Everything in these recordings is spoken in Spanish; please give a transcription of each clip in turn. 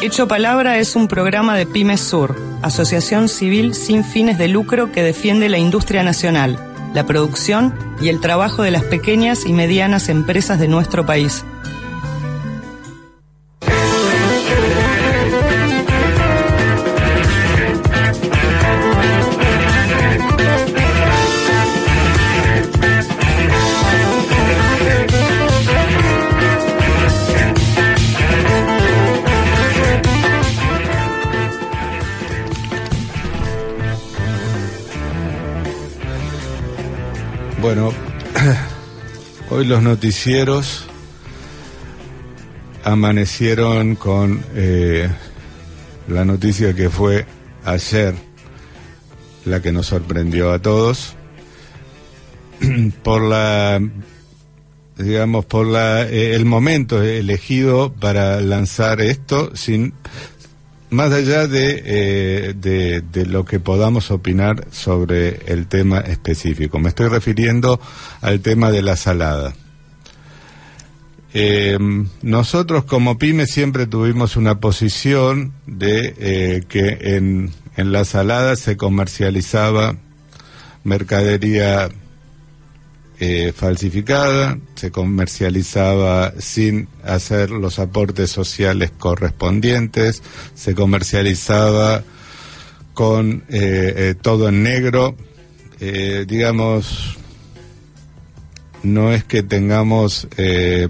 Hecho Palabra es un programa de Pymes Sur, asociación civil sin fines de lucro que defiende la industria nacional, la producción y el trabajo de las pequeñas y medianas empresas de nuestro país. Hoy los noticieros amanecieron con eh, la noticia que fue ayer la que nos sorprendió a todos. Por la digamos por la eh, el momento elegido para lanzar esto sin más allá de, eh, de, de, lo que podamos opinar sobre el tema específico. Me estoy refiriendo al tema de la salada. Eh, nosotros como PYME siempre tuvimos una posición de eh, que en, en la salada se comercializaba mercadería eh, falsificada, se comercializaba sin hacer los aportes sociales correspondientes, se comercializaba con eh, eh, todo en negro, eh, digamos, no es que tengamos eh,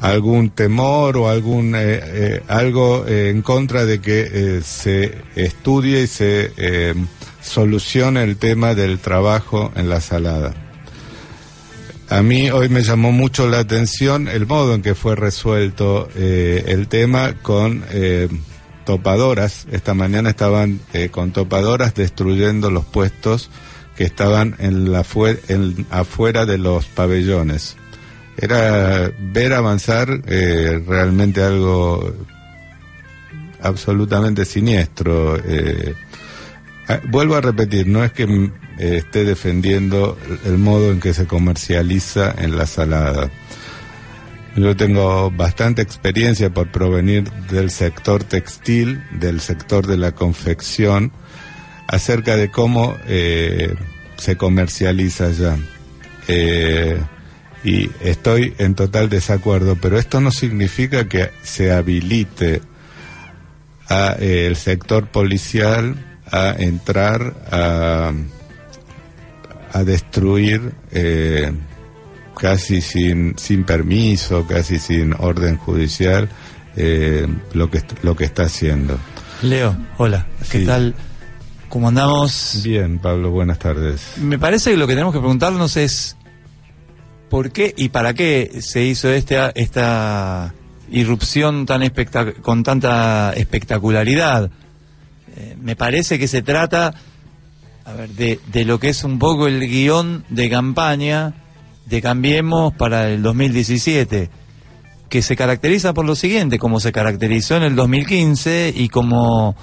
algún temor o algún eh, algo en contra de que se estudie y se solucione el tema del trabajo en la salada. A mí hoy me llamó mucho la atención el modo en que fue resuelto eh, el tema con eh, topadoras. Esta mañana estaban eh, con topadoras destruyendo los puestos que estaban en la en, afuera de los pabellones. Era ver avanzar realmente algo absolutamente siniestro. vuelvo a repetir, no es que eh, esté defendiendo el modo en que se comercializa en la salada. Yo tengo bastante experiencia por provenir del sector textil, del sector de la confección, acerca de cómo eh, se comercializa ya. Eh, y estoy en total desacuerdo, pero esto no significa que se habilite a el sector policial a entrar a a destruir eh, casi sin, sin permiso, casi sin orden judicial, eh, lo, que, lo que está haciendo. Leo, hola, ¿qué Sí. tal? ¿Cómo andamos? Bien, Pablo, buenas tardes. Me parece que lo que tenemos que preguntarnos es por qué y para qué se hizo este, esta irrupción tan espectac- con tanta espectacularidad. Eh, me parece que se trata a ver, de, de lo que es un poco el guion de campaña de Cambiemos para el 2017, que se caracteriza por lo siguiente, como se caracterizó en el 2015 y como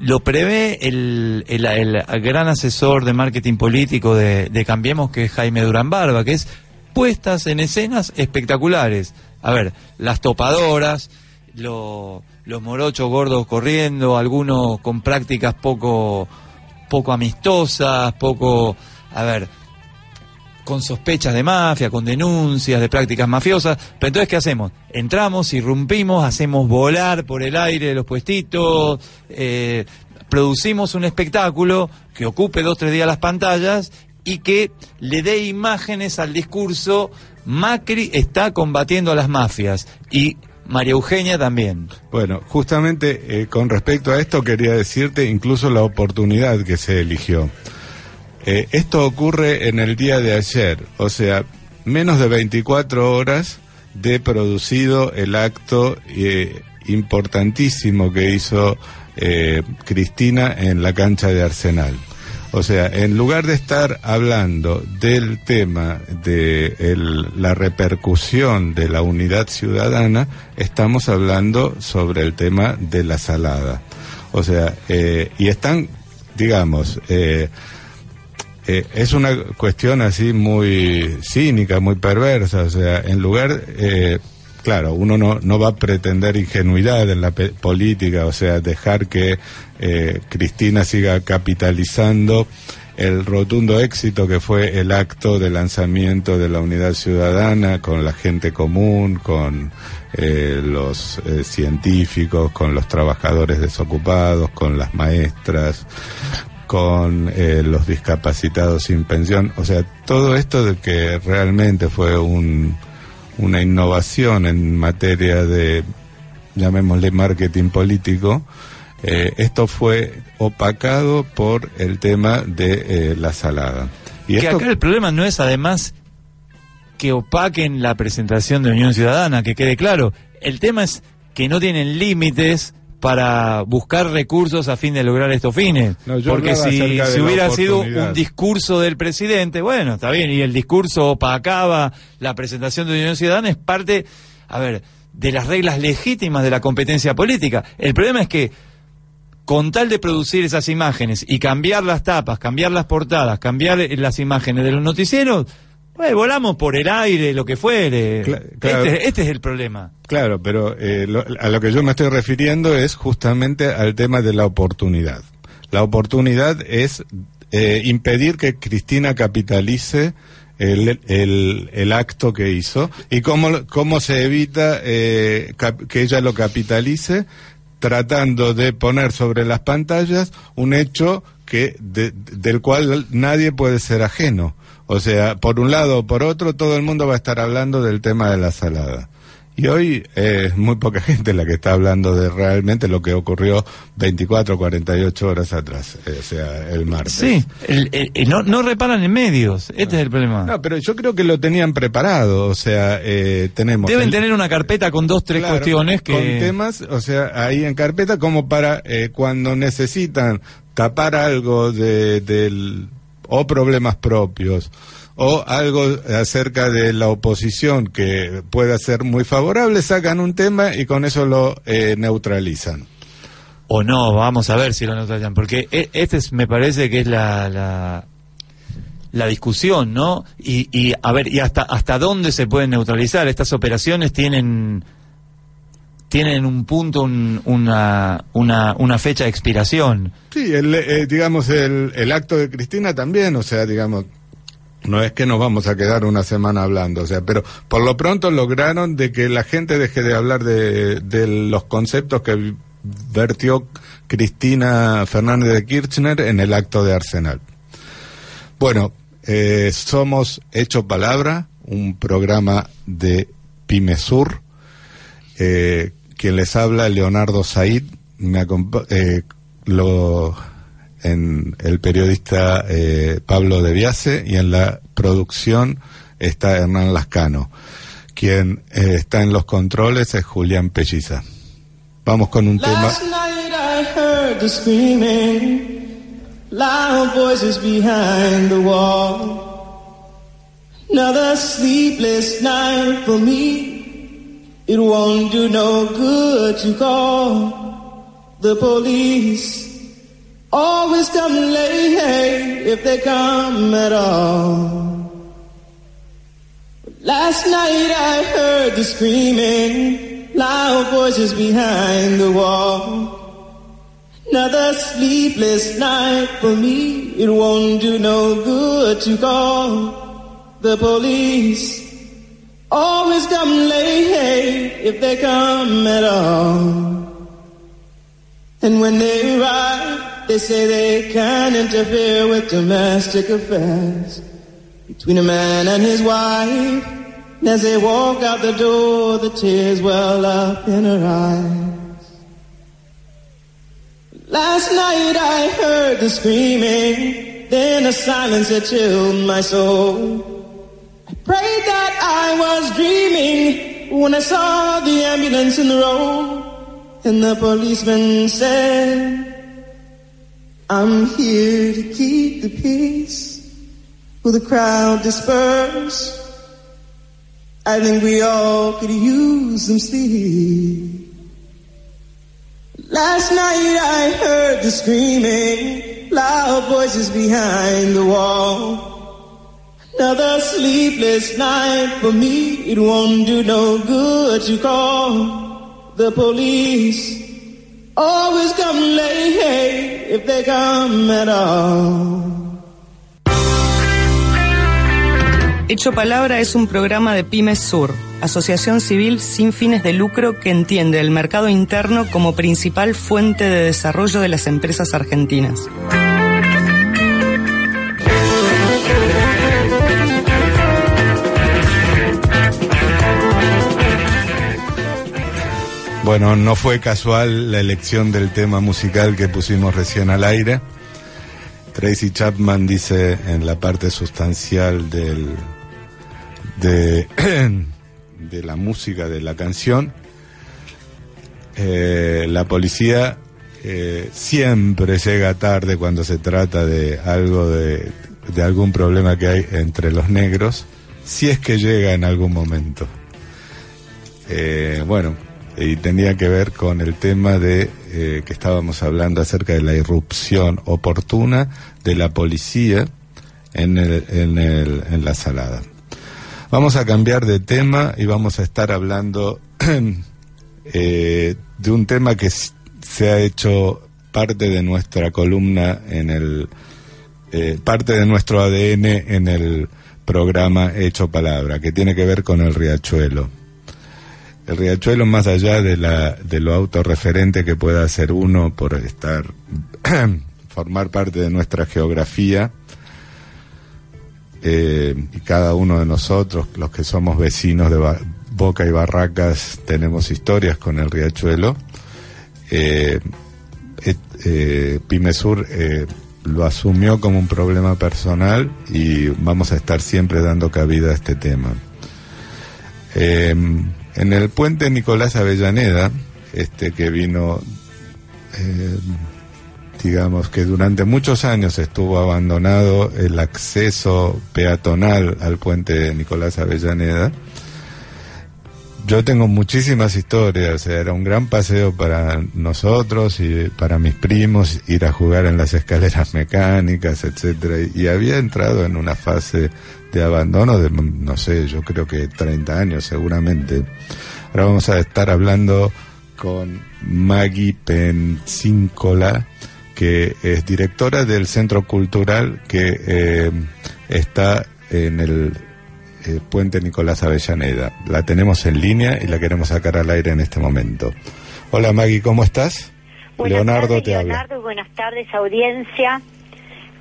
lo prevé el, el- el gran asesor de marketing político de, de Cambiemos, que es Jaime Durán Barba, que es puestas en escenas espectaculares. A ver, las topadoras, lo- los morochos gordos corriendo, algunos con prácticas poco, poco amistosas, poco, a ver, con sospechas de mafia, con denuncias de prácticas mafiosas. Pero entonces, ¿qué hacemos? Entramos, irrumpimos, hacemos volar por el aire los puestitos, eh, producimos un espectáculo que ocupe dos, tres días las pantallas y que le dé imágenes al discurso. Macri está combatiendo a las mafias y María Eugenia también. Bueno, justamente eh, con respecto a esto quería decirte incluso la oportunidad que se eligió. Eh, esto ocurre en el día de ayer, o sea, menos de 24 horas de producido el acto eh, importantísimo que hizo Cristina en la cancha de Arsenal. O sea, en lugar de estar hablando del tema de la repercusión de la unidad ciudadana, estamos hablando sobre el tema de la salada. O sea, eh, y están, digamos, eh, eh, es una cuestión así muy cínica, muy perversa. O sea, en lugar claro, uno no, no va a pretender ingenuidad en la política, o sea, dejar que eh, Cristina siga capitalizando el rotundo éxito que fue el acto de lanzamiento de la unidad ciudadana con la gente común, con eh, los eh, científicos, con los trabajadores desocupados, con las maestras, con los discapacitados sin pensión. O sea, todo esto de que realmente fue un una innovación en materia de, llamémosle, marketing político, eh, esto fue opacado por el tema de eh, la salada. Y que acá el problema no es además que opaquen la presentación de Unión Ciudadana, que quede claro. El tema es que no tienen límites para buscar recursos a fin de lograr estos fines. Porque si, si hubiera sido un discurso del presidente, bueno, está bien, y el discurso opacaba la presentación de Unión Ciudadana, es parte, a ver, de las reglas legítimas de la competencia política. El problema es que con tal de producir esas imágenes y cambiar las tapas, cambiar las portadas, cambiar las imágenes de los noticieros, pues volamos por el aire, lo que fuere. Este, este, es el problema. Claro, pero eh, a lo que yo me estoy refiriendo es justamente al tema de la oportunidad. La oportunidad es eh, impedir que Cristina capitalice el, el, acto que hizo y cómo, cómo se evita eh, que ella lo capitalice tratando de poner sobre las pantallas un hecho que del cual nadie puede ser ajeno o sea, por un lado o por otro, todo el mundo va a estar hablando del tema de la salada. Y hoy es muy poca gente la que está hablando de realmente lo que ocurrió 24, 48 horas atrás, eh, o sea, el martes. Sí, no, no reparan en medios, este es el problema. No, pero yo creo que lo tenían preparado, o sea, eh, tenemos... Deben tener una carpeta con dos, tres cuestiones que... Con temas, o sea, ahí en carpeta como para eh, cuando necesitan tapar algo de, del o problemas propios o algo acerca de la oposición que pueda ser muy favorable, sacan un tema y con eso lo eh, neutralizan. O no, vamos a ver si lo neutralizan, porque e, este es, me parece que es la, la, la discusión, ¿no? Y, y, a ver, ¿y hasta, hasta dónde se pueden neutralizar? Estas operaciones tienen tienen un punto, una, una, una, fecha de expiración. Sí, el, eh, digamos, el, el acto de Cristina también, o sea, digamos, no es que nos vamos a quedar una semana hablando, o sea, pero por lo pronto lograron de que la gente deje de hablar de, de los conceptos que vertió Cristina Fernández de Kirchner en el acto de Arsenal. Bueno, eh, somos Hecho Palabra, un programa de Pimesur. Eh, quien les habla, Leonardo Said, me eh, el periodista eh, Pablo de Viase y en la producción está Hernán Lascano. Quien eh, está en los controles es Julián Pelliza. Vamos con un tema. It won't do no good to call the police. Always come late if they come at all. Last night I heard the screaming, loud voices behind the wall. Another sleepless night for me. It won't do no good to call the police. Always come late if they come at all. And when they arrive, they say they can't interfere with domestic affairs between a man and his wife. And as they walk out the door, the tears well up in her eyes. Last night I heard the screaming, then a silence that chilled my soul. Prayed that I was dreaming when I saw the ambulance in the road and the policeman said, I'm here to keep the peace. Will the crowd disperse? I think we all could use some sleep. Last night I heard the screaming, loud voices behind the wall. Another sleepless night for me. It won't do no good to call the police. Always come late if they come at all. Hecho Palabra es un programa de Pymes Sur, asociación civil sin fines de lucro que entiende el mercado interno como principal fuente de desarrollo de las empresas argentinas. Bueno, no fue casual la elección del tema musical que pusimos recién al aire. Tracy Chapman dice en la parte sustancial del, de, la música de la canción, eh, la policía eh, siempre llega tarde cuando se trata de algo de, de algún problema que hay entre los negros, si es que llega en algún momento. Eh, bueno, y tenía que ver con el tema de eh, que estábamos hablando acerca de la irrupción oportuna de la policía en, el, en, el, en la salada. Vamos a cambiar de tema y vamos a estar hablando eh, de un tema que se ha hecho parte de nuestra columna en el eh, parte de nuestro ADN en el programa Hecho Palabra, que tiene que ver con el riachuelo el riachuelo más allá de lo autorreferente que pueda hacer uno por estar formar parte de nuestra geografía eh, y cada uno de nosotros los que somos vecinos de Boca y Barracas tenemos historias con el riachuelo. Eh, eh, Pimesur eh, lo asumió como un problema personal y vamos a estar siempre dando cabida a este tema. Eh, en el puente Nicolás Avellaneda, este que vino, eh, digamos que durante muchos años estuvo abandonado el acceso peatonal al puente Nicolás Avellaneda. Yo tengo muchísimas historias, era un gran paseo para nosotros y para mis primos ir a jugar en las escaleras mecánicas, etcétera, y había entrado en una fase de abandono de, no sé, yo creo que 30 años seguramente. Ahora vamos a estar hablando con Maggie Pensíncola, que es directora del Centro Cultural que eh, está en el eh, Puente Nicolás Avellaneda. La tenemos en línea y la queremos sacar al aire en este momento. Hola Maggie, ¿cómo estás? Buenas Leonardo tardes, te Leonardo, habla. Buenas tardes, audiencia.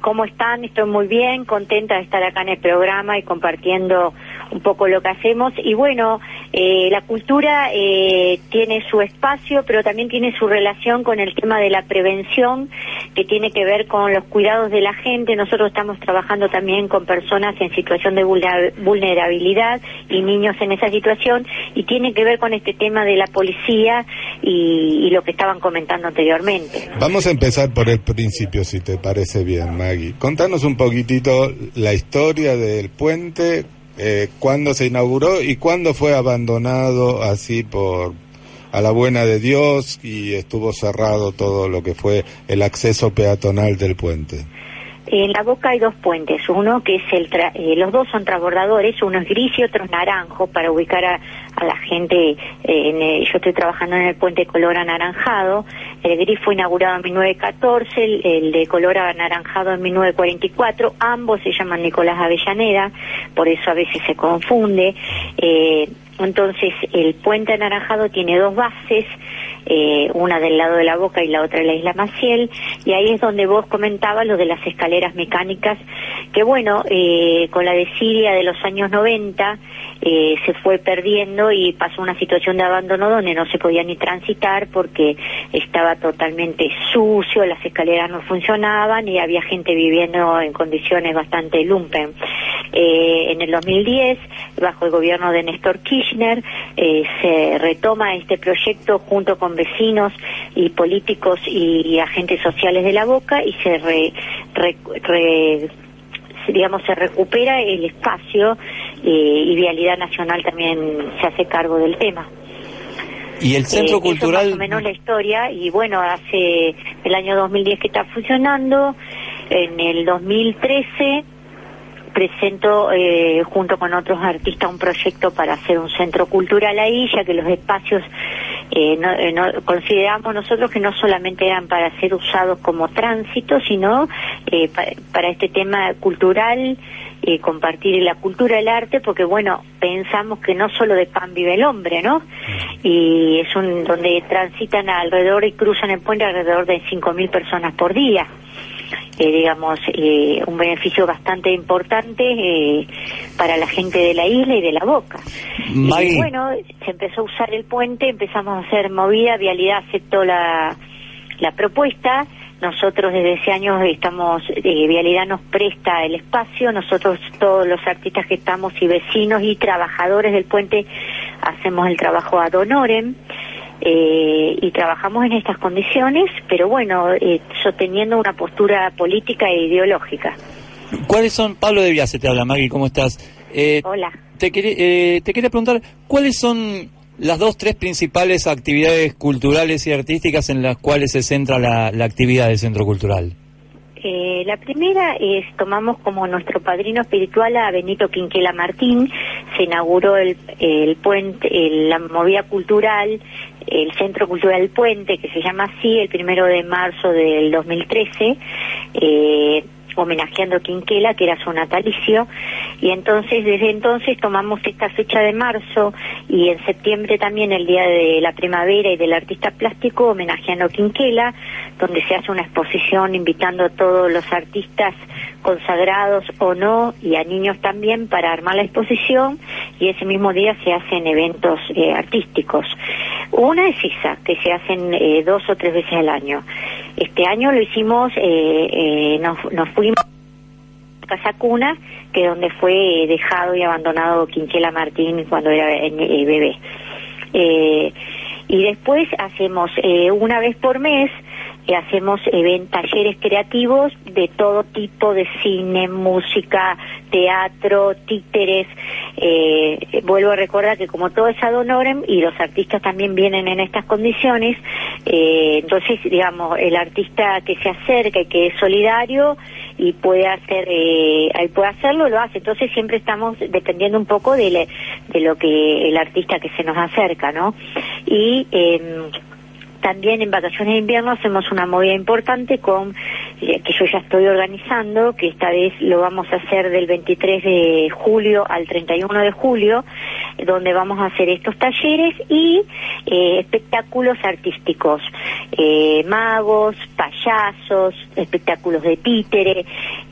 ¿Cómo están? Estoy muy bien, contenta de estar acá en el programa y compartiendo un poco lo que hacemos. Y bueno, eh, la cultura eh, tiene su espacio, pero también tiene su relación con el tema de la prevención, que tiene que ver con los cuidados de la gente. Nosotros estamos trabajando también con personas en situación de vulnerabilidad y niños en esa situación, y tiene que ver con este tema de la policía y, lo que estaban comentando anteriormente. Vamos a empezar por el principio, si te parece bien, Maggie. Contanos un poquitito la historia del puente, eh, cuándo se inauguró y cuándo fue abandonado así por a la buena de Dios y estuvo cerrado todo lo que fue el acceso peatonal del puente. En la boca hay dos puentes, uno que es el, eh, los dos son transbordadores, uno es gris y otro es naranjo, para ubicar a, a la gente, eh, en yo estoy trabajando en el puente color anaranjado, el gris fue inaugurado en 1914, el, el, de color anaranjado en 1944, ambos se llaman Nicolás Avellaneda, por eso a veces se confunde, eh, entonces el puente anaranjado tiene dos bases, eh, una del lado de la boca y la otra de la isla Maciel, y ahí es donde vos comentabas lo de las escaleras mecánicas, que bueno, eh, con la desidia de los años 90, eh, se fue perdiendo y pasó una situación de abandono donde no se podía ni transitar porque estaba totalmente sucio, las escaleras no funcionaban y había gente viviendo en condiciones bastante lumpen. Eh, en el 2010, bajo el gobierno de Néstor Kirchner, eh, se retoma este proyecto junto con vecinos y políticos y, agentes sociales de la Boca y se digamos se recupera el espacio eh, y Vialidad Nacional también se hace cargo del tema. Y el centro cultural. más o menos la historia y bueno hace el año 2010 que está funcionando, en el 2013 presento eh, junto con otros artistas un proyecto para hacer un centro cultural ahí, ya que los espacios eh, eh, no, consideramos nosotros que no solamente eran para ser usados como tránsito, sino para este tema cultural, compartir la cultura, el arte, porque bueno, pensamos que no solo de pan vive el hombre, ¿no? Y es un donde transitan alrededor y cruzan el puente alrededor de 5.000 personas por día eh, digamos, eh, un beneficio bastante importante eh, para la gente de la isla y de la boca. Y bueno, se empezó a usar el puente, empezamos a hacer movida, Vialidad aceptó la, la propuesta. Nosotros desde ese año estamos, eh, Vialidad nos presta el espacio, nosotros todos los artistas que estamos y vecinos y trabajadores del puente hacemos el trabajo ad honorem. Eh, y trabajamos en estas condiciones, pero bueno, eh, sosteniendo una postura política e ideológica. ¿Cuáles son, Pablo de Viase te habla, Maggie, ¿cómo estás? Eh, Hola. Te, te quería preguntar, ¿cuáles son las dos, tres principales actividades culturales y artísticas en las cuales se centra la, la actividad del Centro Cultural? Eh, la primera es, tomamos como nuestro padrino espiritual a Benito Quinquela Martín, se inauguró el, el puente, la movida cultural, el Centro Cultural Puente, que se llama así, el primero de marzo del 2013. Eh, homenajeando Quinquela, que era su natalicio, y entonces desde entonces tomamos esta fecha de marzo y en septiembre también el Día de la Primavera y del Artista Plástico homenajeando a Quinquela, donde se hace una exposición invitando a todos los artistas consagrados o no y a niños también para armar la exposición y ese mismo día se hacen eventos eh, artísticos. Una es esa, que se hacen eh, dos o tres veces al año. Este año lo hicimos, eh, nos, nos fuimos a Casa Cuna, que es donde fue dejado y abandonado Quinchela Martín cuando era bebé. y después hacemos una vez por mes hacemos talleres creativos de todo tipo de cine, música, teatro, títeres. Eh, vuelvo a recordar que como todo es ad honorem y los artistas también vienen en estas condiciones, eh, entonces, digamos, el artista que se acerca y que es solidario y puede hacer eh, puede hacerlo lo hace entonces siempre estamos dependiendo un poco de, de lo que el artista que se nos acerca no y eh, también en vacaciones de invierno hacemos una movida importante con eh, que yo ya estoy organizando, que esta vez lo vamos a hacer del 23 de julio al 31 de julio, donde vamos a hacer estos talleres y eh, espectáculos artísticos, eh, magos, payasos, espectáculos de títere,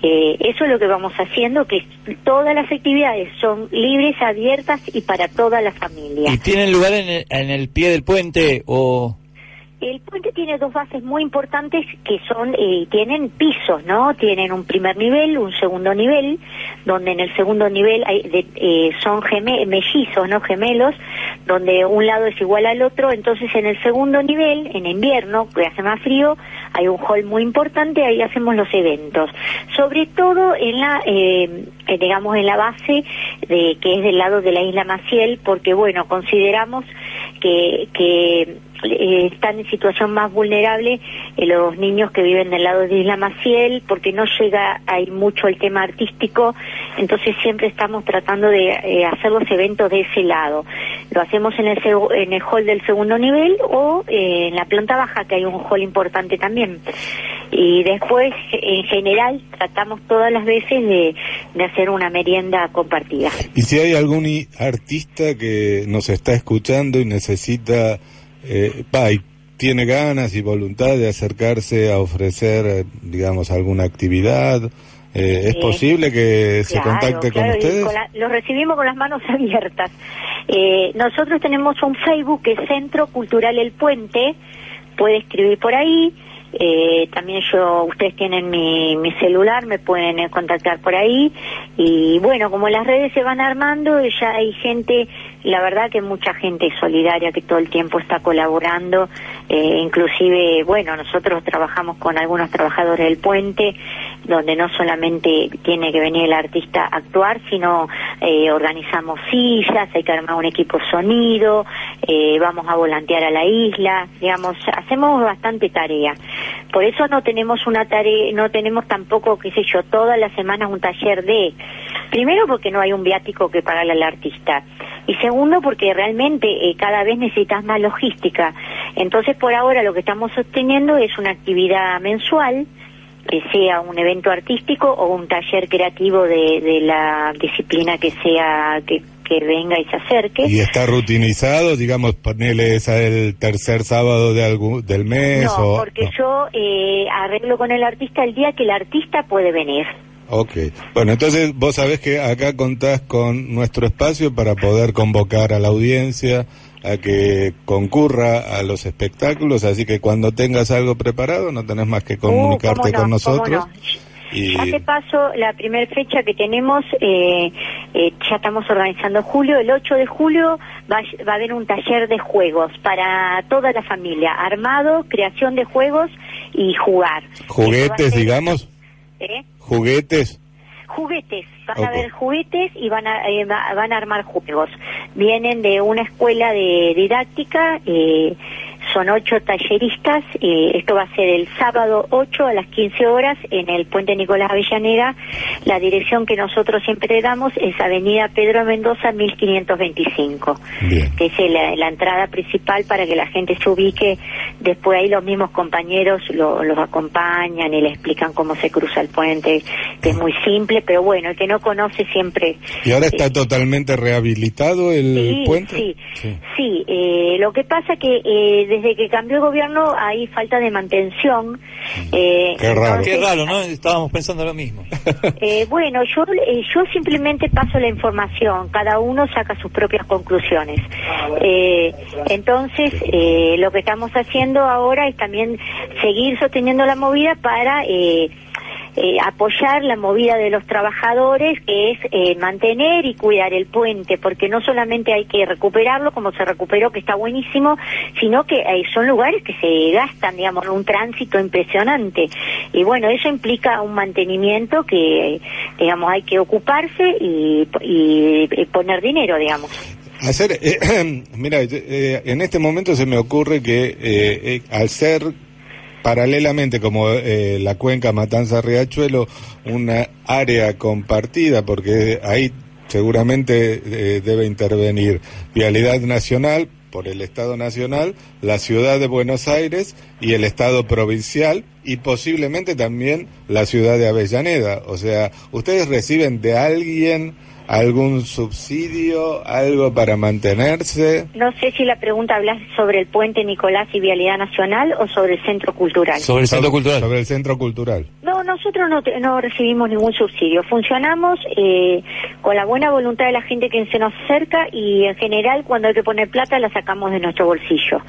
eso es lo que vamos haciendo, que todas las actividades son libres, abiertas y para toda la familia. ¿Y tienen lugar en en el pie del puente o...? El puente tiene dos bases muy importantes que son, eh, tienen pisos, ¿no? Tienen un primer nivel, un segundo nivel, donde en el segundo nivel hay eh, son mellizos, ¿no? Gemelos, donde un lado es igual al otro. Entonces en el segundo nivel, en invierno, que hace más frío, hay un hall muy importante, ahí hacemos los eventos. Sobre todo en la, eh, digamos, en la base de que es del lado de la isla Maciel, porque bueno, consideramos que, que eh, están en situación más vulnerable eh, los niños que viven del lado de Isla Maciel, porque no llega ahí mucho el tema artístico, entonces siempre estamos tratando de eh, hacer los eventos de ese lado. Lo hacemos en el, en el hall del segundo nivel o en la planta baja, que hay un hall importante también. Y después, en general, tratamos todas las veces de, de hacer una merienda compartida. ¿Y si hay algún artista que nos está escuchando y necesita eh, tiene ganas y voluntad de acercarse a ofrecer, eh, digamos, alguna actividad, Eh, ¿Es posible que se contacte con ustedes? los recibimos con las manos abiertas. nosotros tenemos un Facebook que es Centro Cultural El Puente, puede escribir por ahí. Eh, también yo, ustedes tienen mi, mi celular, me pueden eh, contactar por ahí. Y bueno, como las redes se van armando, ya hay gente, la verdad que mucha gente solidaria que todo el tiempo está colaborando. Eh, inclusive, bueno, nosotros trabajamos con algunos trabajadores del puente donde no solamente tiene que venir el artista a actuar, sino eh, organizamos sillas, hay que armar un equipo sonido, eh, vamos a volantear a la isla, digamos, hacemos bastante tarea. Por eso no tenemos una tarea, no tenemos tampoco, qué sé yo, todas las semanas un taller de, primero porque no hay un viático que pagarle al artista, y segundo porque realmente eh, cada vez necesitas más logística. Entonces por ahora lo que estamos sosteniendo es una actividad mensual, que sea un evento artístico o un taller creativo de, la disciplina que sea que, venga y se acerque. ¿Y está rutinizado, digamos, ponele esa el tercer sábado de algún, del mes? No, porque yo eh, arreglo con el artista el día que el artista puede venir. Ok, bueno, entonces vos sabés que acá contás con nuestro espacio para poder convocar a la audiencia, a que concurra a los espectáculos, así que cuando tengas algo preparado no tenés más que uh, comunicarte con nosotros. Y... Ya te paso la primera fecha que tenemos, eh, eh, ya estamos organizando julio, el 8 de julio va, va, a haber un taller de juegos para toda la familia, armado, creación de juegos y jugar. ¿Juguetes, digamos? ¿Eh? ¿Juguetes? Juguetes, van a haber juguetes y van a, eh, van a armar juegos. Vienen de una escuela de didáctica, eh, son ocho talleristas. Eh, esto va a ser el sábado 8 a las 15 horas en el Puente Nicolás Avellaneda. La dirección que nosotros siempre damos es Avenida Pedro Mendoza 1525, que es la, entrada principal para que la gente se ubique. Después ahí los mismos compañeros los acompañan y le explican cómo se cruza el puente, que es muy simple, pero bueno, el que no conoce siempre... ¿Y ahora está eh, totalmente rehabilitado el puente? Sí, sí. sí eh, lo que pasa que desde que cambió el gobierno hay falta de mantención. Eh, qué raro. qué raro, ¿no? Estábamos pensando lo mismo. Eh, bueno, yo, eh, yo simplemente paso la información, cada uno saca sus propias conclusiones. Eh, entonces, lo que estamos haciendo ahora es también seguir sosteniendo la movida para... Eh, eh, apoyar la movida de los trabajadores, que es eh, mantener y cuidar el puente, porque no solamente hay que recuperarlo como se recuperó, que está buenísimo, sino que eh, son lugares que se gastan, digamos, un tránsito impresionante. Y bueno, eso implica un mantenimiento que, digamos, hay que ocuparse y, poner dinero, digamos. Hacer, mira, en este momento se me ocurre que al ser paralelamente como eh, la cuenca Matanza Riachuelo una área compartida porque ahí seguramente eh, debe intervenir Vialidad Nacional por el Estado Nacional, la Ciudad de Buenos Aires y el Estado Provincial y posiblemente también la Ciudad de Avellaneda. O sea, ustedes reciben de alguien algún subsidio, algo para mantenerse? No sé si la pregunta hablas sobre el puente Nicolás y Vialidad Nacional o sobre el centro cultural. Sobre el centro cultural. Sobre el centro cultural. No, nosotros no, no recibimos ningún subsidio. Funcionamos eh, con la buena voluntad de la gente que se nos acerca y en general cuando hay que poner plata la sacamos de nuestro bolsillo.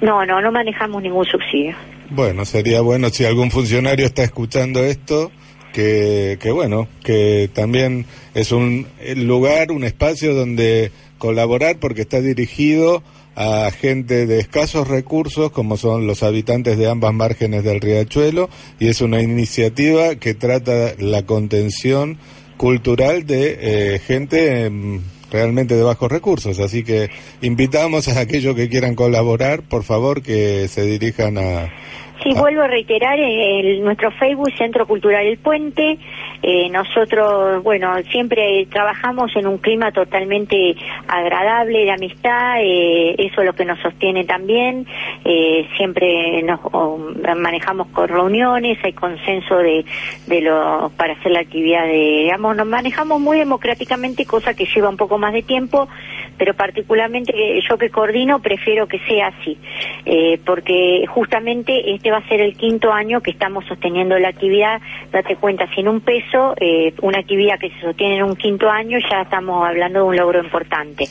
No, no, no manejamos ningún subsidio. Bueno, sería bueno si algún funcionario está escuchando esto que, que bueno, que también es un lugar, un espacio donde colaborar porque está dirigido a gente de escasos recursos como son los habitantes de ambas márgenes del riachuelo y es una iniciativa que trata la contención cultural de eh, gente em, realmente de bajos recursos. Así que invitamos a aquellos que quieran colaborar, por favor, que se dirijan a, Sí, vuelvo a reiterar, el, nuestro Facebook, Centro Cultural El Puente, eh, nosotros, bueno, siempre trabajamos en un clima totalmente agradable, de amistad, eh, eso es lo que nos sostiene también, eh, siempre nos manejamos con reuniones, hay consenso de, de lo, para hacer la actividad de, digamos, nos manejamos muy democráticamente, cosa que lleva un poco más de tiempo, pero particularmente yo que coordino prefiero que sea así, eh, porque justamente este va a ser el quinto año que estamos sosteniendo la actividad, date cuenta, sin un peso, eh, una actividad que se sostiene en un quinto año, ya estamos hablando de un logro importante.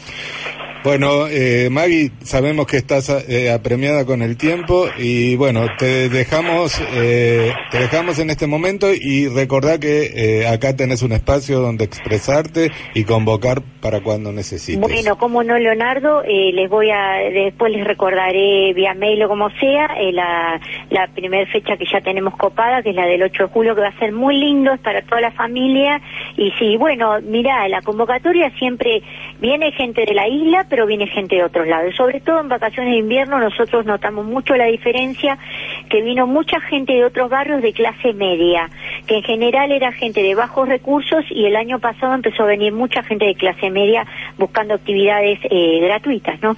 Bueno, eh, Maggie, sabemos que estás eh, apremiada con el tiempo y bueno, te dejamos, eh, te dejamos en este momento y recordá que acá tenés un espacio donde expresarte y convocar para cuando necesites. Bueno, como no, Leonardo, eh, les voy a, después les recordaré vía mail o como sea, eh, la, la primera fecha que ya tenemos copada, que es la del 8 de julio, que va a ser muy lindo, es para toda la familia. Y sí, bueno, mira, la convocatoria siempre viene gente de la isla, pero viene gente de otros lados. Sobre todo en vacaciones de invierno nosotros notamos mucho la diferencia que vino mucha gente de otros barrios de clase media, que en general era gente de bajos recursos y el año pasado empezó a venir mucha gente de clase media buscando actividades eh, gratuitas, ¿no?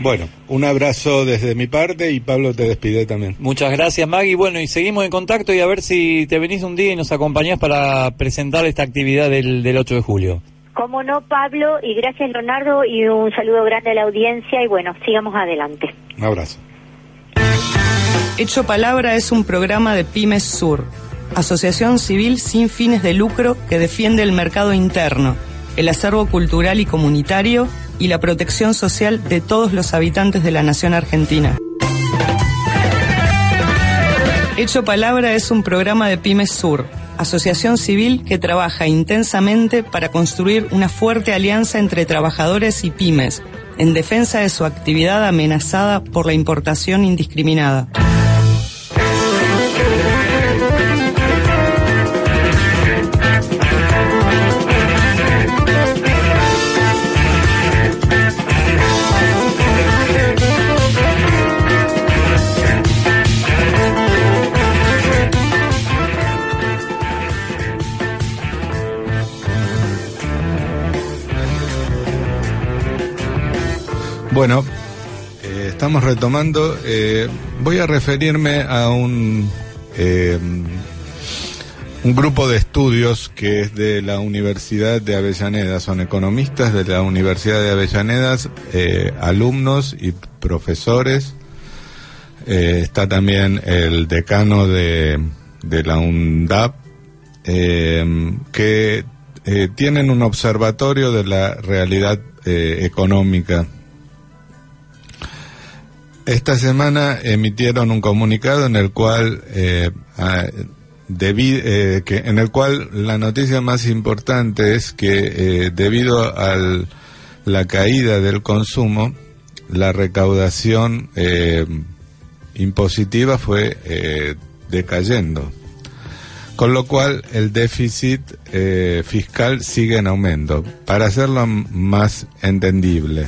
Bueno, un abrazo desde mi parte y Pablo te despide también. Muchas gracias, Maggie. Bueno, y seguimos en contacto y a ver si te venís un día y nos acompañás para presentar esta actividad del, del 8 de julio. Cómo no, Pablo, y gracias, Leonardo, y un saludo grande a la audiencia, y bueno, sigamos adelante. Un abrazo. Hecho Palabra es un programa de Pymes Sur, asociación civil sin fines de lucro que defiende el mercado interno, el acervo cultural y comunitario y la protección social de todos los habitantes de la nación argentina. Hecho Palabra es un programa de Pymes Sur, asociación civil que trabaja intensamente para construir una fuerte alianza entre trabajadores y pymes, en defensa de su actividad amenazada por la importación indiscriminada. Bueno, eh, estamos retomando. eh, voy a referirme a un eh, un grupo de estudios que es de la Universidad de Avellaneda. Son economistas de la Universidad de Avellaneda, eh, alumnos y profesores. Está también el decano de, de la UNDAP, que tienen un observatorio de la realidad económica esta semana emitieron un comunicado en el cual eh, ah, eh, que en el cual la noticia más importante es que eh, debido a la caída del consumo la recaudación eh, impositiva fue eh, decayendo. Con lo cual el déficit fiscal sigue en aumento. Para hacerlo más entendible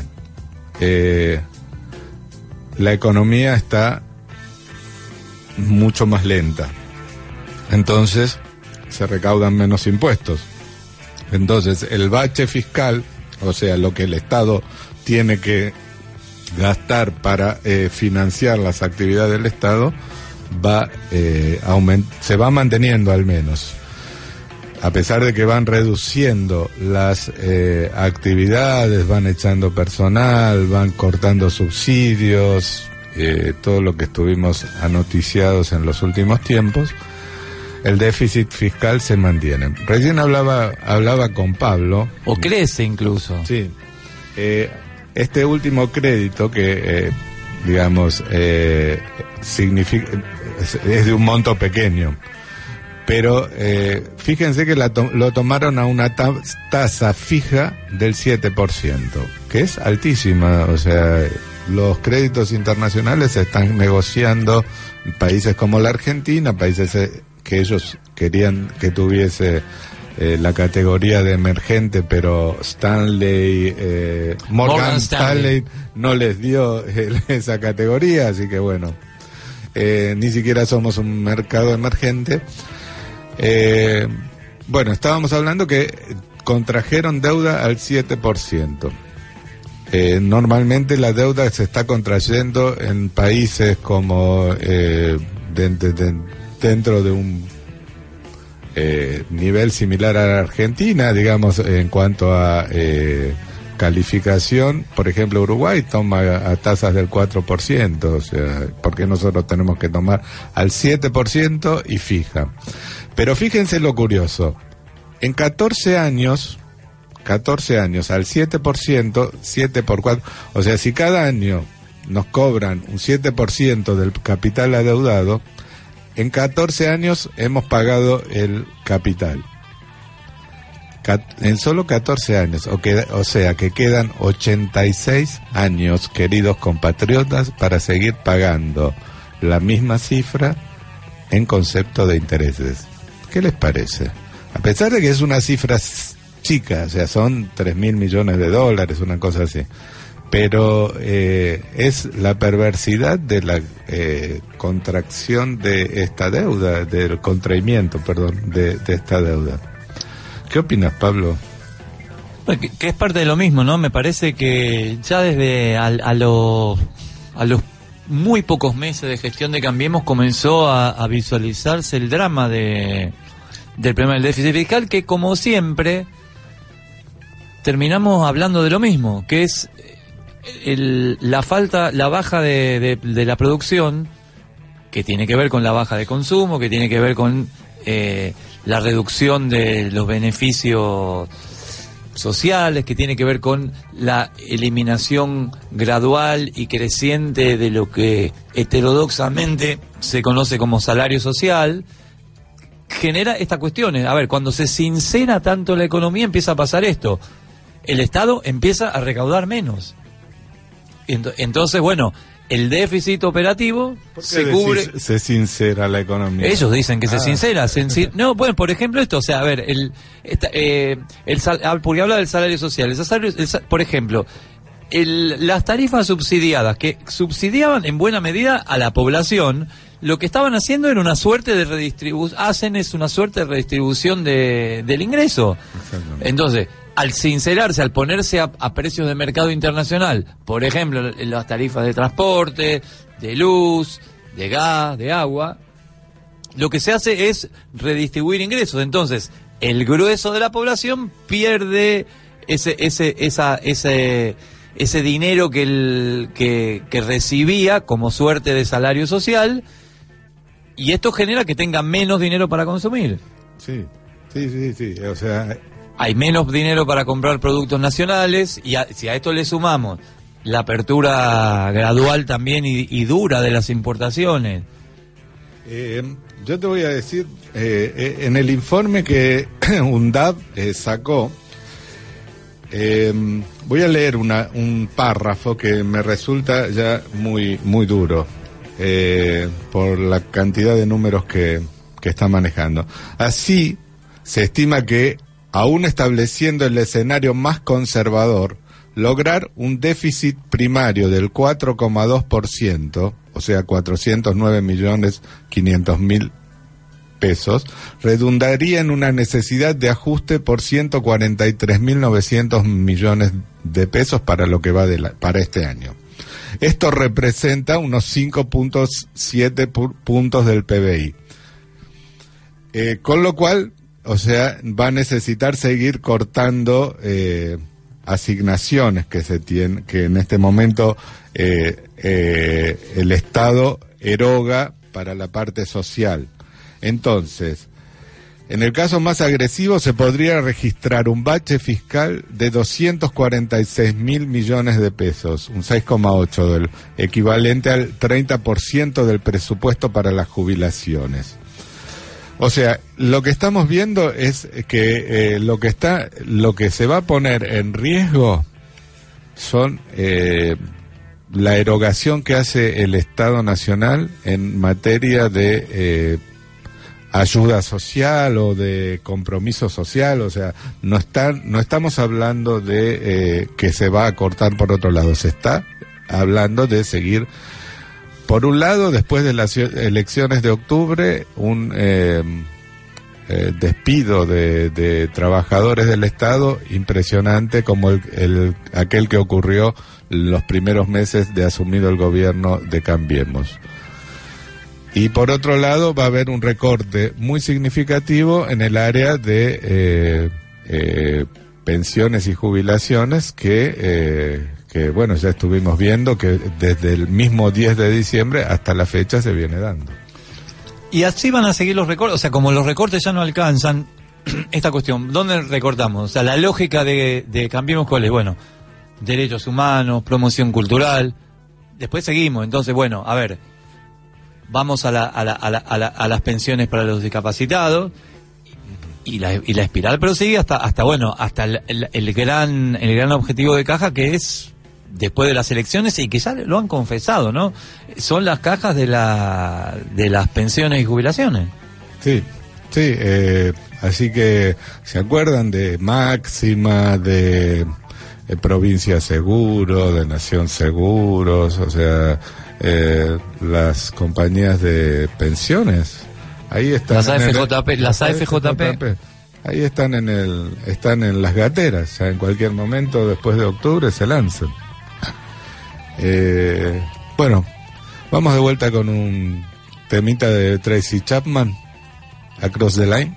la economía está mucho más lenta. Entonces se recaudan menos impuestos. Entonces el bache fiscal, o sea, lo que el Estado tiene que gastar para eh, financiar las actividades del Estado, va eh, se va manteniendo al menos a pesar de que van reduciendo las eh, actividades, van echando personal, van cortando subsidios, eh, todo lo que estuvimos anoticiados en los últimos tiempos, el déficit fiscal se mantiene. Recién hablaba, hablaba con Pablo. O crece incluso. Sí. Eh, este último crédito que, digamos, significa, es, es de un monto pequeño. Pero eh, fíjense que la to- lo tomaron a una ta- tasa fija del 7%, que es altísima. O sea, los créditos internacionales se están negociando países como la Argentina, países eh, que ellos querían que tuviese eh, la categoría de emergente, pero Stanley, eh, Morgan, Morgan Stanley. Stanley no les dio eh, esa categoría, así que bueno, eh, ni siquiera somos un mercado emergente. Eh, bueno, estábamos hablando que contrajeron deuda al 7%. Eh, normalmente la deuda se está contrayendo en países como eh, de- de- de- dentro de un eh, nivel similar a Argentina, digamos, en cuanto a calificación, por ejemplo, Uruguay toma a, tasas del 4%, o sea, porque nosotros tenemos que tomar al 7% y fija. Pero fíjense lo curioso, en 14 años, 14 años, al 7%, 7 por 4, o sea, si cada año nos cobran un 7% del capital adeudado, en 14 años hemos pagado el capital. En solo 14 años, o, o sea que quedan 86 años, queridos compatriotas, para seguir pagando la misma cifra en concepto de intereses. ¿Qué les parece? A pesar de que es una cifra chica, o sea, son 3 mil millones de dólares, una cosa así pero eh, es la perversidad de la eh, contracción de esta deuda, del contraimiento, perdón, de, esta deuda. ¿Qué opinas, Pablo? Que, es parte de lo mismo, ¿no? Me parece que ya desde a, a, los muy pocos meses de gestión de Cambiemos comenzó a, visualizarse el drama de, del problema del déficit fiscal, que como siempre terminamos hablando de lo mismo, que es la falta, la baja de, la producción, que tiene que ver con la baja de consumo, que tiene que ver con eh, la reducción de los beneficios sociales, que tiene que ver con la eliminación gradual y creciente de lo que heterodoxamente se conoce como salario social, genera estas cuestiones. A ver, cuando se sincera tanto la economía empieza a pasar esto. El Estado empieza a recaudar menos. Entonces, bueno, el déficit operativo se cubre. Se sincera la economía. Ellos dicen que se ah. sincera. no, bueno, por ejemplo, esto, o sea, a ver, el, eh, el ah, porque habla del salario social. por ejemplo, el, las tarifas subsidiadas que subsidiaban en buena medida a la población, lo que estaban haciendo era una suerte de redistribución, hacen es una suerte de redistribución de, del ingreso. Entonces, al sincerarse, al ponerse a, precios de mercado internacional, por ejemplo, las tarifas de transporte, de luz, de gas, de agua, lo que se hace es redistribuir ingresos. Entonces, el grueso de la población pierde ese, ese, esa, ese, ese dinero que, el, que, que recibía como suerte de salario social, y esto genera que tenga menos dinero para consumir. Sí, sí, sí, sí. O sea, hay menos dinero para comprar productos nacionales y si a esto le sumamos la apertura gradual también y, dura de las importaciones. Eh, yo te voy a decir, eh, eh, en el informe que UNDAP sacó, voy a leer una, un párrafo que me resulta ya muy, muy duro por la cantidad de números que, que está manejando. Así, se estima que aún estableciendo el escenario más conservador, lograr un déficit primario del 4,2%, o sea, 409 millones 500 mil pesos, redundaría en una necesidad de ajuste por 143.900 millones de pesos para lo que va de para este año. Esto representa unos 5.7 puntos del PBI. Eh, con lo cual, o sea, va a necesitar seguir cortando eh, asignaciones que se tienen, que en este momento eh, el Estado eroga para la parte social. Entonces, en el caso más agresivo se podría registrar un bache fiscal de 246 mil millones de pesos, un 6,8 del equivalente al 30% del presupuesto para las jubilaciones. O sea, lo que estamos viendo es que eh, lo que está, lo que se va a poner en riesgo son eh, la erogación que hace el Estado Nacional en materia de eh, ayuda social o de compromiso social, o sea, no están, no estamos hablando de que se va a cortar por otro lado, se está hablando de seguir por un lado, después de las elecciones de octubre, un eh, eh, despido de, trabajadores del Estado impresionante como el, aquel que ocurrió los primeros meses de asumido el gobierno de Cambiemos. Y por otro lado, va a haber un recorte muy significativo en el área de eh, pensiones y jubilaciones que, eh, que, bueno, ya estuvimos viendo que desde el mismo 10 de diciembre hasta la fecha se viene dando. Y así van a seguir los recortes, o sea, como los recortes ya no alcanzan, esta cuestión, ¿dónde recortamos? O sea, la lógica de, de Cambiemos cuál es, bueno, derechos humanos, promoción cultural, después seguimos, entonces, bueno, a ver, vamos a, la, a, la, a, la, a, las pensiones para los discapacitados, y la, y la espiral prosigue hasta, hasta bueno, hasta el, el, gran, el gran objetivo de caja que es después de las elecciones y que ya lo han confesado, ¿no? Son las cajas de la, de las pensiones y jubilaciones. Sí, sí, eh, así que se acuerdan de Máxima, de, Provincia Seguro, de Nación Seguros, o sea, eh, las compañías de pensiones Ahí están. Las AFJP, las AFJP. Ahí están en el, están en las gateras, ya en cualquier momento después de octubre se lanzan. Eh, bueno, vamos de vuelta con un temita de Tracy Chapman, Across the Line.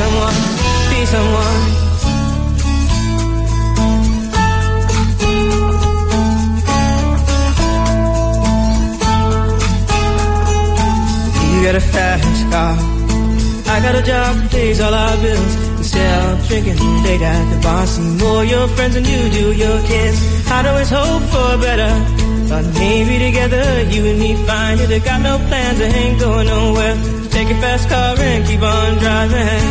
someone, be someone. You got a fast car. I got a job that pays all our bills. Instead of drinking late at the bar, see more your friends than you do your kids. I'd always hope for better. But maybe together you and me find it. I got no plans, I ain't going nowhere take your fast car and keep on driving.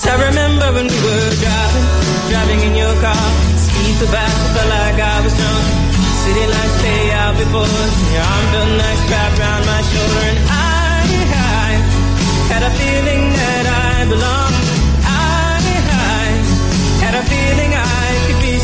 So I remember when we were driving, driving in your car, speed so fast, I felt like I was drunk. City lights stay out before us, your arm felt nice wrapped around my shoulder, and I, I had a feeling that I belonged.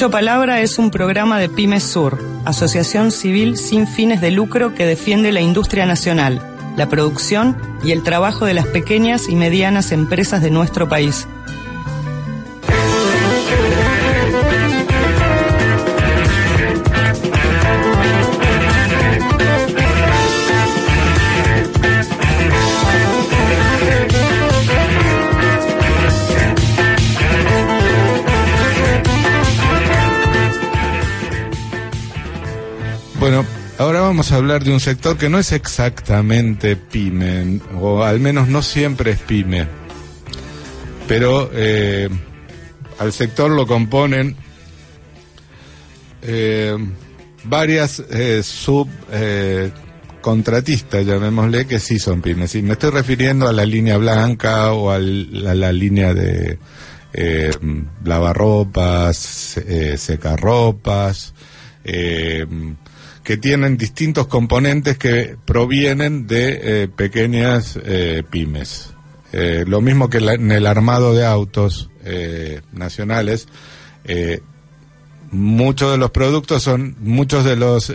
Hecho Palabra es un programa de Pymes Sur, asociación civil sin fines de lucro que defiende la industria nacional, la producción y el trabajo de las pequeñas y medianas empresas de nuestro país. A hablar de un sector que no es exactamente pyme, o al menos no siempre es pyme, pero eh, al sector lo componen eh, varias eh, subcontratistas, llamémosle, que sí son pymes. Y me estoy refiriendo a la línea blanca o a la línea de eh, lavarropas, eh, secarropas, eh, que tienen distintos componentes que provienen de eh, pequeñas eh, pymes. Eh, lo mismo que la- en el armado de autos nacionales, muchos de los productos son, muchos de los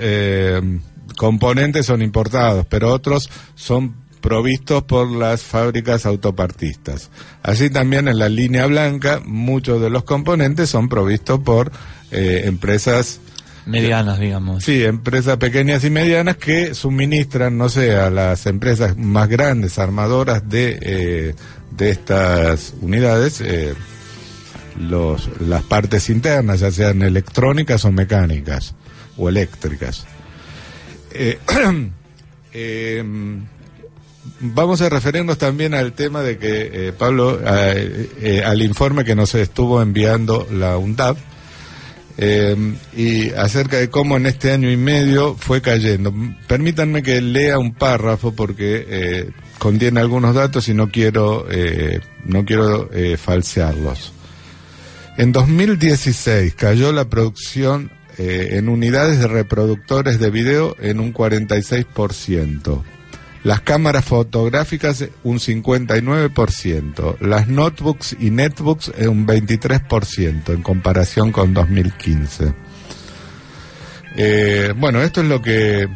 componentes son importados, pero otros son provistos por las fábricas autopartistas. Así también en la línea blanca, muchos de los componentes son provistos por empresas Medianas, digamos. Sí, empresas pequeñas y medianas que suministran, no sé, a las empresas más grandes, armadoras de, eh, de estas unidades, eh, los, las partes internas, ya sean electrónicas o mecánicas, o eléctricas. Eh, eh, vamos a referirnos también al tema de que eh, Pablo, al informe que nos estuvo enviando la UNDAP, eh, y acerca de cómo en este año y medio fue cayendo. Permítanme que lea un párrafo porque eh, contiene algunos datos y no quiero, eh, no quiero eh, falsearlos. En 2016 cayó la producción eh, en unidades de reproductores de video en un 46%. Las cámaras fotográficas un 59%, las notebooks y netbooks eh, un 23% en comparación con 2015. Eh, bueno, esto es lo que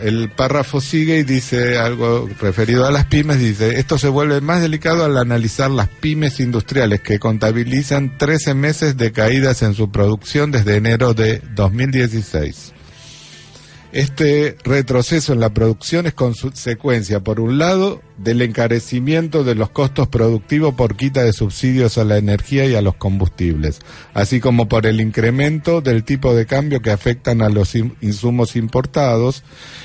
el párrafo sigue y dice algo referido a las pymes, dice, esto se vuelve más delicado al analizar las pymes industriales que contabilizan 13 meses de caídas en su producción desde enero de 2016. Este retroceso en la producción es consecuencia, por un lado, del encarecimiento de los costos productivos por quita de subsidios a la energía y a los combustibles, así como por el incremento del tipo de cambio que afectan a los in- insumos importados,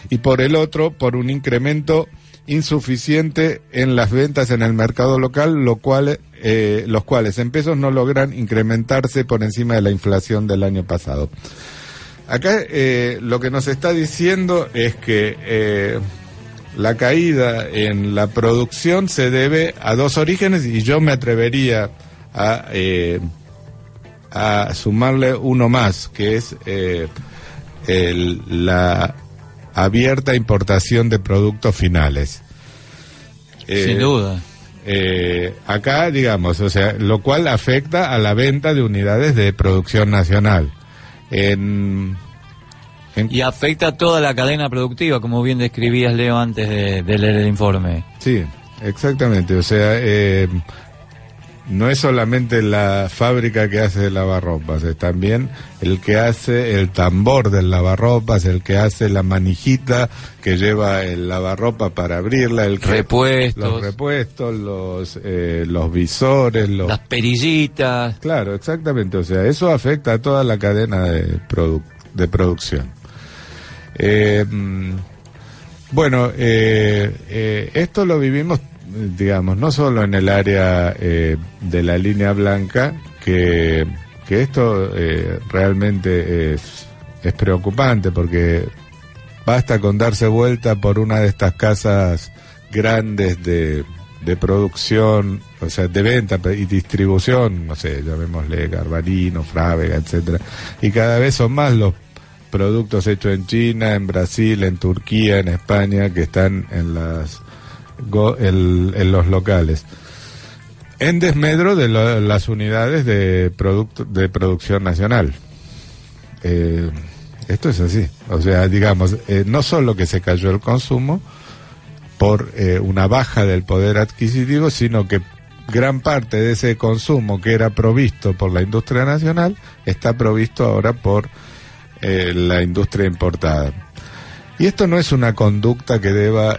y por el otro, por un incremento insuficiente en las ventas en el mercado local, lo cual, eh, los cuales en pesos no logran incrementarse por encima de la inflación del año pasado. Acá eh, lo que nos está diciendo es que eh, la caída en la producción se debe a dos orígenes y yo me atrevería a, eh, a sumarle uno más, que es eh, el- la abierta importación de productos finales. Eh, Sin duda. eh, acá, digamos, o sea, lo cual afecta a la venta de unidades de producción nacional. En, y afecta a toda la cadena productiva, como bien describías, Leo, antes de, leer el informe. Sí, exactamente. O sea, eh, no es solamente la fábrica que hace lavarropas, es también el que hace el tambor del lavarropas, el que hace la manijita que lleva el lavarropa para abrirla, el repuestos, los repuestos, los eh, los visores, las perillitas. Claro, exactamente. O sea, eso afecta a toda la cadena de de producción. Eh, mm, bueno, eh, esto lo vivimos digamos, no solo en el área eh, de la línea blanca, que, que esto eh, realmente es, preocupante porque basta con darse vuelta por una de estas casas grandes de, de producción, o sea, de venta y distribución, no sé, llamémosle Garbarino, Frávega, etcétera, y cada vez son más los productos hechos en China, en Brasil, en Turquía, en España, que están en las en los locales. En desmedro de las unidades de, producto, de producción nacional. Eh, esto es así. O sea, digamos, eh, no solo que se cayó el consumo por eh, una baja del poder adquisitivo, sino que gran parte de ese consumo que era provisto por la industria nacional está provisto ahora por la industria importada. Y esto no es una conducta que deba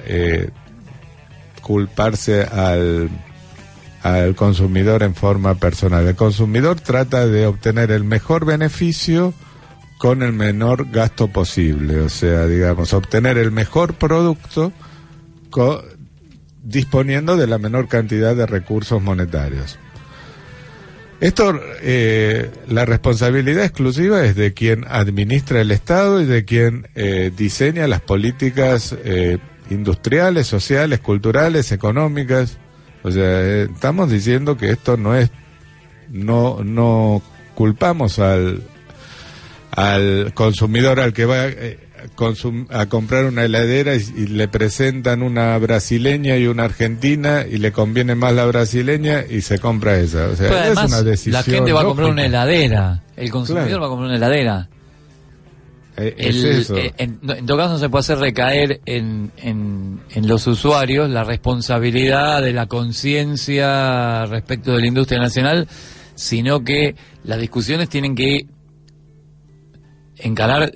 culparse al, al consumidor en forma personal. El consumidor trata de obtener el mejor beneficio con el menor gasto posible, o sea, digamos, obtener el mejor producto disponiendo de la menor cantidad de recursos monetarios. Esto, eh, la responsabilidad exclusiva es de quien administra el Estado y de quien eh, diseña las políticas eh, industriales, sociales, culturales, económicas. O sea, eh, estamos diciendo que esto no es, no, no culpamos al, al consumidor al que va eh, a comprar una heladera y, le presentan una brasileña y una argentina y le conviene más la brasileña y se compra esa. O sea, es una decisión. La gente va a comprar una heladera, el consumidor va a comprar una heladera. Eh, eh, en, todo caso no se puede hacer recaer en, en, los usuarios la responsabilidad de la conciencia respecto de la industria nacional, sino que las discusiones tienen que encarar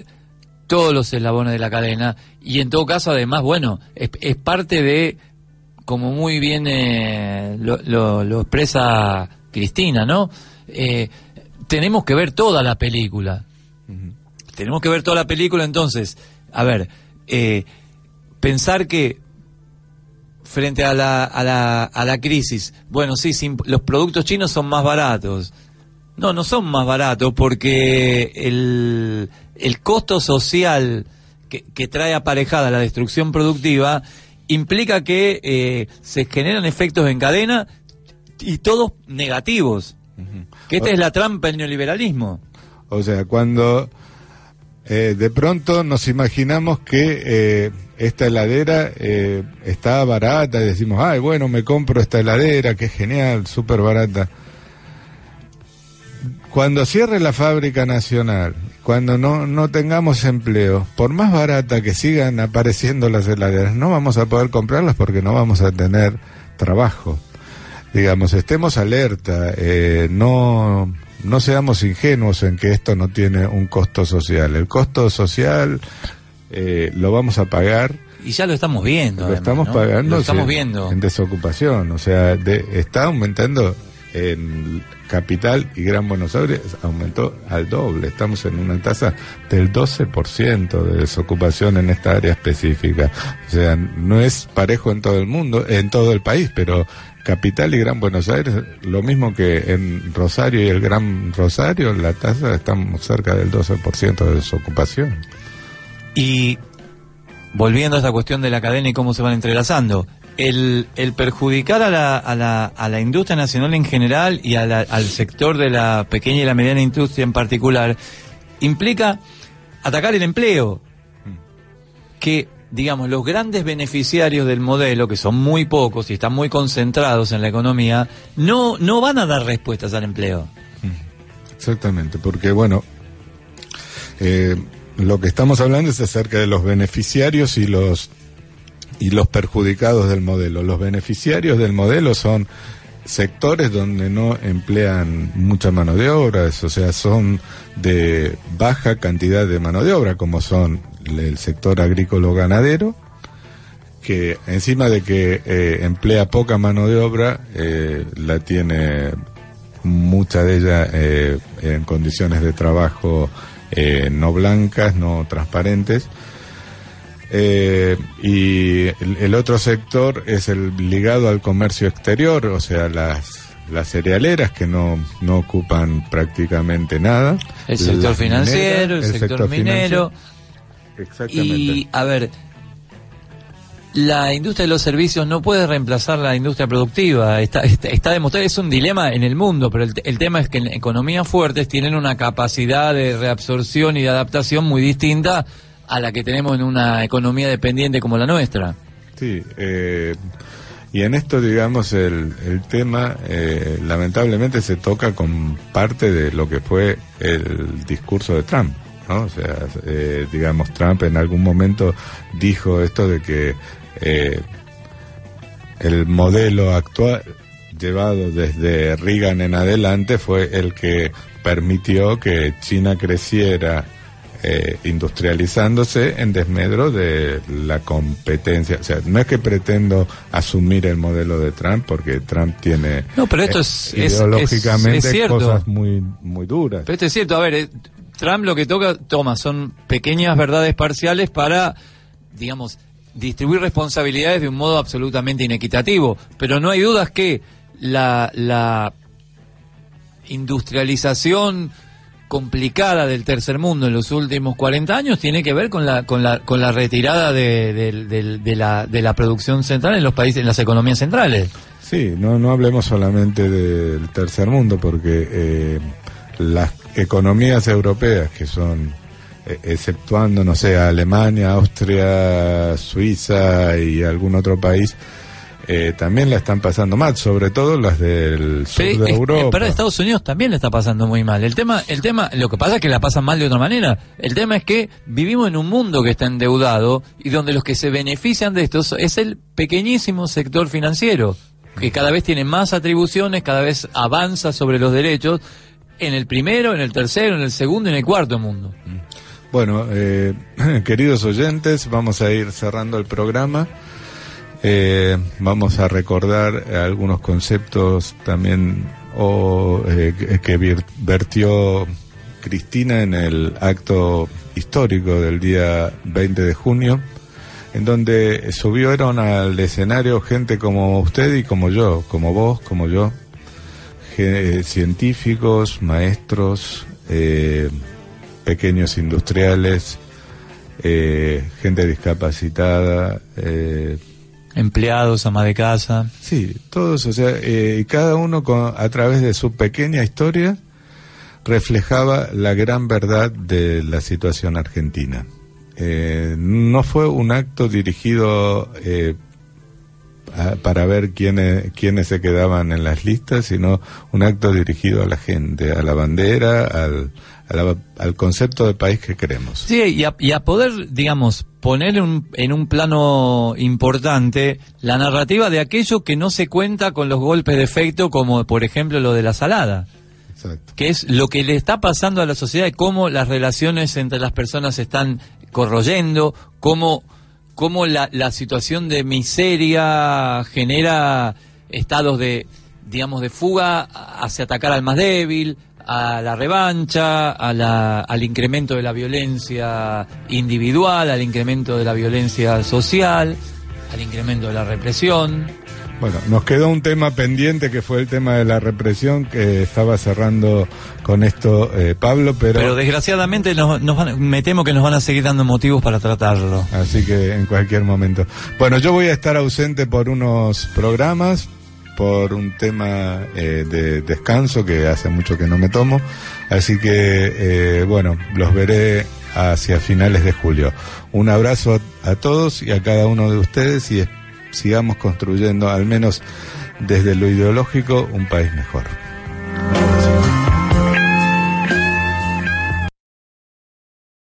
todos los eslabones de la cadena y en todo caso además, bueno, es, parte de, como muy bien eh, lo, expresa Cristina, ¿no? tenemos que ver toda la película tenemos que ver toda la película, entonces, a ver, eh, pensar que frente a la, a la, a la crisis, bueno, sí, los productos chinos son más baratos. No, no son más baratos porque el, el costo social que, que, trae aparejada la destrucción productiva implica que eh, se generan efectos en cadena y todos negativos. Que esta es la trampa del neoliberalismo. O sea, cuando eh, de pronto nos imaginamos que eh, esta heladera eh, está barata y decimos, ay, bueno, me compro esta heladera, que genial, súper barata. Cuando cierre la fábrica nacional, cuando no, no tengamos empleo, por más barata que sigan apareciendo las heladeras, no vamos a poder comprarlas porque no vamos a tener trabajo. Digamos, estemos alerta, no no seamos ingenuos en que esto no tiene un costo social. El costo social eh, lo vamos a pagar. Y ya lo estamos viendo. Lo estamos pagando. estamos viendo. En desocupación. O sea, está aumentando en capital y Gran Buenos Aires aumentó al doble. Estamos en una tasa del 12% de desocupación en esta área específica. O sea, no es parejo en todo el mundo, en todo el país, pero Capital y Gran Buenos Aires, lo mismo que en Rosario y el Gran Rosario, la tasa estamos cerca del 12% de desocupación. Y volviendo a esta cuestión de la cadena y cómo se van entrelazando, el, el perjudicar a la, a, la, a la industria nacional en general y al sector de la pequeña y la mediana industria en particular implica atacar el empleo. Que digamos, los grandes beneficiarios del modelo, que son muy pocos y están muy concentrados en la economía, no, no van a dar respuestas al empleo. Exactamente, porque bueno, eh, lo que estamos hablando es acerca de los beneficiarios y los y los perjudicados del modelo. Los beneficiarios del modelo son sectores donde no emplean mucha mano de obra, o sea, son de baja cantidad de mano de obra, como son el sector agrícola ganadero, que encima de que eh, emplea poca mano de obra, eh, la tiene mucha de ella eh, en condiciones de trabajo no blancas, no transparentes. y el, otro sector es el ligado al comercio exterior, o sea, las, las cerealeras que no, no ocupan prácticamente nada. El sector financiero, el, sector, minero. Exactamente. Y, a ver, la industria de los servicios no puede reemplazar la industria productiva. Está, está, demostrado, es un dilema en el mundo, pero el, tema es que en economías fuertes tienen una capacidad de reabsorción y de adaptación muy distinta a la que tenemos en una economía dependiente como la nuestra. Sí, eh, y en esto, digamos, el, el tema eh, lamentablemente se toca con parte de lo que fue el discurso de Trump. ¿No? O sea, eh, digamos, Trump en algún momento dijo esto de que eh, el modelo actual llevado desde Reagan en adelante fue el que permitió que China creciera eh, industrializándose en desmedro de la competencia. O sea, no es que pretendo asumir el modelo de Trump, porque Trump tiene no, pero esto es, ideológicamente cosas muy, muy duras. Pero esto es cierto, a ver, eh, Trump lo que toca, toma, son pequeñas verdades parciales para, digamos, distribuir responsabilidades de un modo absolutamente inequitativo. Pero no hay dudas que la, la industrialización complicada del tercer mundo en los últimos 40 años tiene que ver con la con la con la retirada de, la, de la producción central en los países en las economías centrales sí no no hablemos solamente del tercer mundo porque eh, las economías europeas que son eh, exceptuando, no sé, Alemania, Austria, Suiza y algún otro país, eh, también la están pasando mal, sobre todo las del sur de Europa. Pero Estados Unidos también le está pasando muy mal. El tema, el tema, lo que pasa es que la pasan mal de otra manera. El tema es que vivimos en un mundo que está endeudado y donde los que se benefician de esto es el pequeñísimo sector financiero, que cada vez tiene más atribuciones, cada vez avanza sobre los derechos en el primero, en el tercero, en el segundo en el cuarto mundo. Bueno, eh, queridos oyentes, vamos a ir cerrando el programa. Eh, vamos a recordar algunos conceptos también eh, que vertió Cristina en el acto histórico del día 20 de junio, en donde subieron al escenario gente como usted y como yo, como vos, como yo, científicos, maestros, eh, pequeños industriales, eh, gente discapacitada. Eh, Empleados, ama de casa. Sí, todos, o sea, eh, cada uno a través de su pequeña historia reflejaba la gran verdad de la situación argentina. no fue un acto dirigido para ver quiénes, quiénes se quedaban en las listas, sino un acto dirigido a la gente, a la bandera, al, al concepto de país que queremos. Sí, y a, y a poder, digamos, poner un, en un plano importante la narrativa de aquello que no se cuenta con los golpes de efecto, como por ejemplo lo de la salada. Exacto. Que es lo que le está pasando a la sociedad y cómo las relaciones entre las personas se están corroyendo, cómo cómo la, la situación de miseria genera estados de, digamos, de fuga hacia atacar al más débil, a la revancha, a la, al incremento de la violencia individual, al incremento de la violencia social, al incremento de la represión. Bueno, nos quedó un tema pendiente que fue el tema de la represión que estaba cerrando con esto eh, Pablo, pero... Pero desgraciadamente nos, me temo que nos van a seguir dando motivos para tratarlo. Así que en cualquier momento. Bueno, yo voy a estar ausente por unos programas, por un tema eh, de descanso que hace mucho que no me tomo, así que eh, bueno, los veré hacia finales de julio. Un abrazo a todos y a cada uno de ustedes y sigamos construyendo, al menos desde lo ideológico, un país mejor.